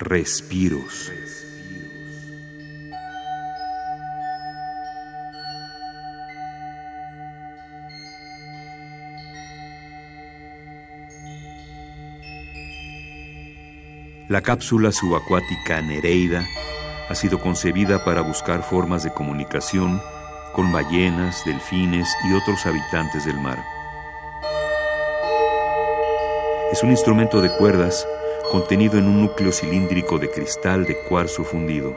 Respiros. La cápsula subacuática Nereida ha sido concebida para buscar formas de comunicación con ballenas, delfines y otros habitantes del mar. Es un instrumento de cuerdas contenido en un núcleo cilíndrico de cristal de cuarzo fundido.